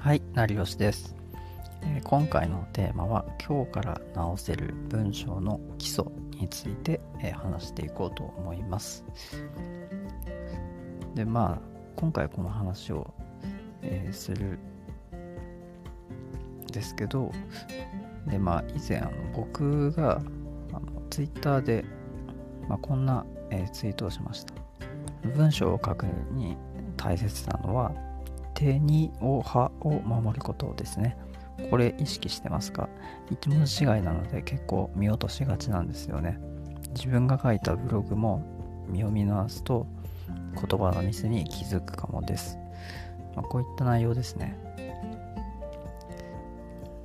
はい、成吉です、えー、今回のテーマは今日から直せる文章の基礎について、えー、話していこうと思います。で、まあ、今回この話を、えー、するですけど、で、まあ、以前あの僕があのツイッターで、まあ、こんな、えツイートをしました。文章を書くに大切なのは手におはを守ることですね。これ意識してますか？一文字違いなので結構見落としがちなんですよね。自分が書いたブログも見読み直すと言葉のミスに気づくかもです。まあ、こういった内容ですね。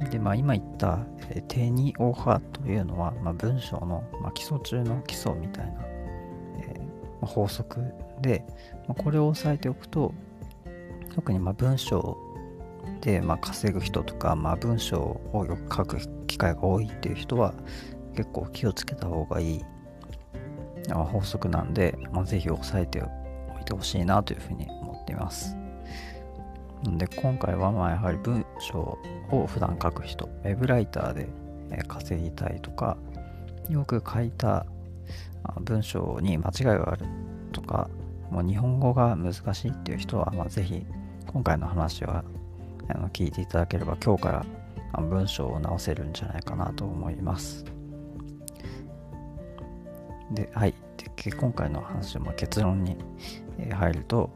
で、まあ今言ったえ手におはというのは、まあ、文章の、まあ、基礎中の基礎みたいな、えー、法則で、まあ、これを押さえておくと特にま文章でま稼ぐ人とか、まあ、文章をよく書く機会が多いっていう人は結構気をつけた方がいい法則なんで、まあ、ぜひ押さえておいてほしいなというふうに思っています。で今回はまあやはり文章を普段書く人ウェブライターで稼ぎたいとかよく書いた文章に間違いがあるとかもう日本語が難しいっていう人は、まあ、ぜひ今回の話はあの聞いていただければ今日から文章を直せるんじゃないかなと思います。で、はい。で今回の話は結論に入ると、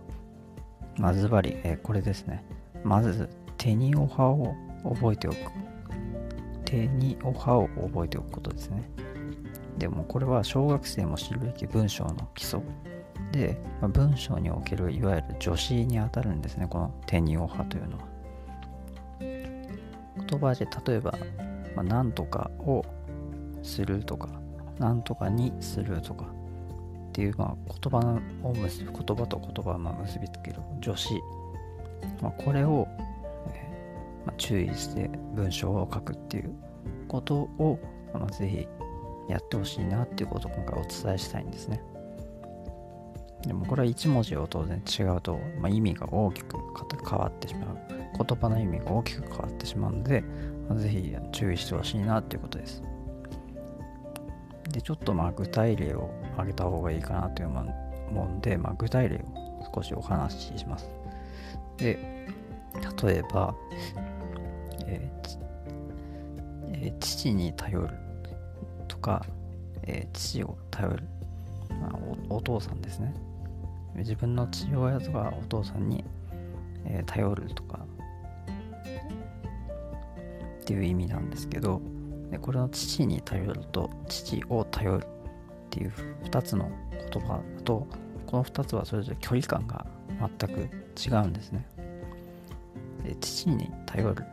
まずばり、えこれですね。まず、手におはを覚えておく。手におはを覚えておくことですね。でもこれは小学生も知るべき文章の基礎で、まあ、文章におけるいわゆる助詞にあたるんですねこの天ニオ派というのは言葉で例えば、まあ、何とかをするとか何とかにするとかっていう、まあ、言葉を結ぶ言葉と言葉をま結びつける助詞、まあ、これを、えー、ま、注意して文章を書くっていうことを、まあ、ぜひやってほしいなっていうことを今回お伝えしたいんですね。でもこれは1文字を当然違うと、まあ、意味が大きく変わってしまう。言葉の意味が大きく変わってしまうので、まあ、ぜひ注意してほしいなっていうことです。で、ちょっとまあ具体例を挙げた方がいいかなという思うんで、まあ、具体例を少しお話しします。で、例えば、えーえー、父に頼るとか、えー、父を頼る、まあお、お父さんですね。自分の父親とかお父さんに、えー、頼るとかっていう意味なんですけどでこれの父に頼ると父を頼るっていう2つの言葉とこの2つはそれぞれ距離感が全く違うんですね。で父に頼る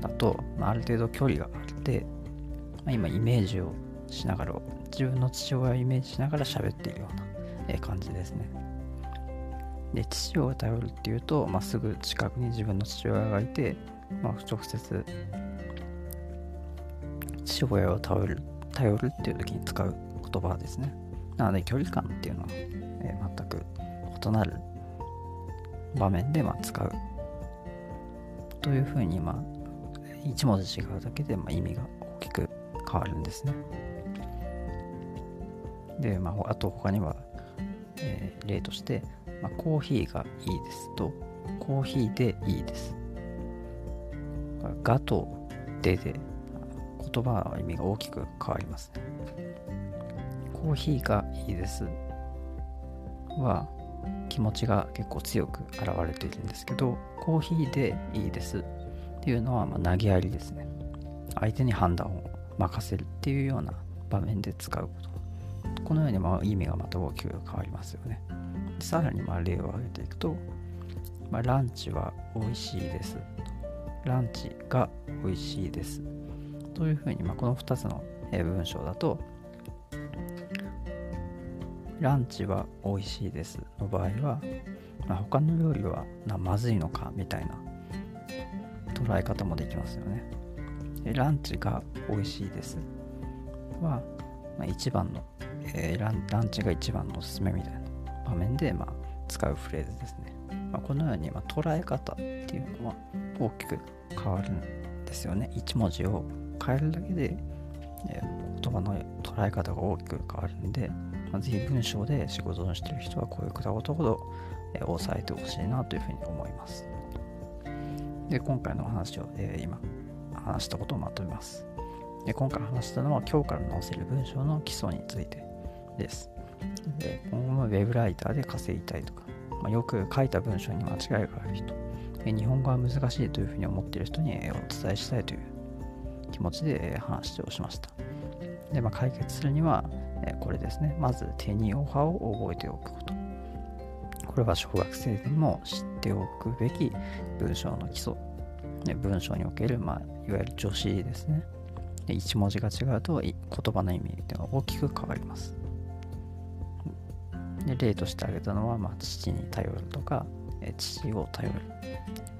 だと、まあ、ある程度距離があって、まあ、今イメージをしながら自分の父親をイメージしながら喋っているような、感じですね。で父を頼るっていうと、まあ、すぐ近くに自分の父親がいて、まあ、直接父親を頼る頼るっていう時に使う言葉ですね。なので距離感っていうのは、えー、全く異なる場面でまあ使う。というふうにまあ一文字違うだけでまあ意味が大きく変わるんですね。で、まあ、あと他には、えー、例としてまあ、コーヒーがいいですと、コーヒーでいいです。がとでで、言葉の意味が大きく変わりますね。コーヒーがいいですは気持ちが結構強く現れているんですけど、コーヒーでいいですっていうのはま投げやりですね。相手に判断を任せるっていうような場面で使うこと。このようにま意味がまた大きく変わりますよね。さらにまあ例を挙げていくと、まあ、ランチは美味しいです。ランチが美味しいです。というふうに、まあ、この2つの文章だと、ランチは美味しいですの場合は、まあ、他の料理はなまずいのかみたいな捉え方もできますよね。ランチが美味しいですは、まあ、一番の、えーラン、ランチが一番のおすすめみたいな場面で、まあ、使うフレーズですね。まあ、このように、ま、捉え方っていうのは大きく変わるんですよね。1文字を変えるだけで、え言葉の捉え方が大きく変わるんで、まあ、ぜひ文章で仕事をしている人はこういう片言ほど、え押さえてほしいなというふうに思います。で、今回の話を、えー、今話したことをまとめます。で今回話したのは今日から載せる文章の基礎についてです。で今後も Web ライターで稼ぎたいとか、まあ、よく書いた文章に間違いがある人、日本語は難しいというふうに思っている人にお伝えしたいという気持ちで話をしました。で、まあ、解決するには、これですね。まず、手にオハを覚えておくこと。これは小学生でも知っておくべき文章の基礎。文章における、まあ、いわゆる助詞ですね。1文字が違うと言葉の意味っていうのは大きく変わります。で例として挙げたのは、まあ、父に頼るとか、え父を頼る。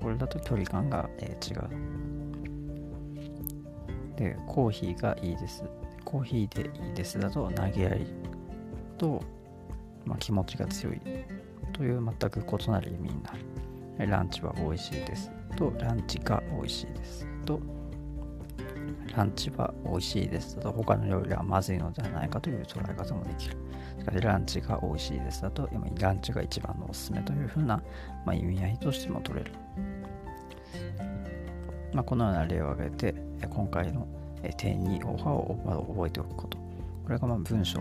これだと距離感が、え違う。で、コーヒーがいいです。コーヒーでいいですだと投げやりと、まあ、気持ちが強いという全く異なる意味になる。ランチは美味しいですと、ランチが美味しいですと、ランチは美味しいですと、他の料理はまずいのではないかという捉え方もできる。しかし、ランチが美味しいですだと、ランチが一番のおすすめというふうな、まあ、意味合いとしても取れる。まあ、このような例を挙げて、今回の点にオファーを覚えておくこと。これがま文章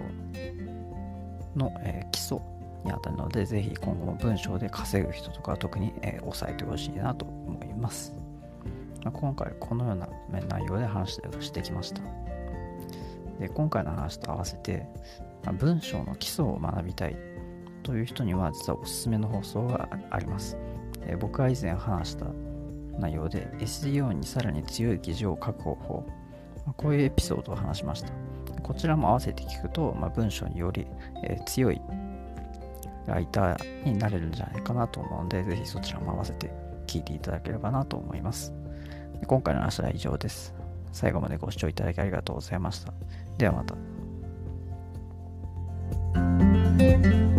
の基礎にあたるので、ぜひ今後も文章で稼ぐ人とか特に押さえてほしいなと思います。まあ、今回このような内容で話してきました。で今回の話と合わせて、文章の基礎を学びたいという人には実はおすすめの放送があります。え僕が以前話した内容で SEO にさらに強い記事を書く方法、ま、こういうエピソードを話しました。こちらも合わせて聞くと、まあ、文章により、え、強いライターになれるんじゃないかなと思うので、ぜひそちらも合わせて聞いていただければなと思います。今回の話は以上です。最後までご視聴いただきありがとうございました。ではまた。Música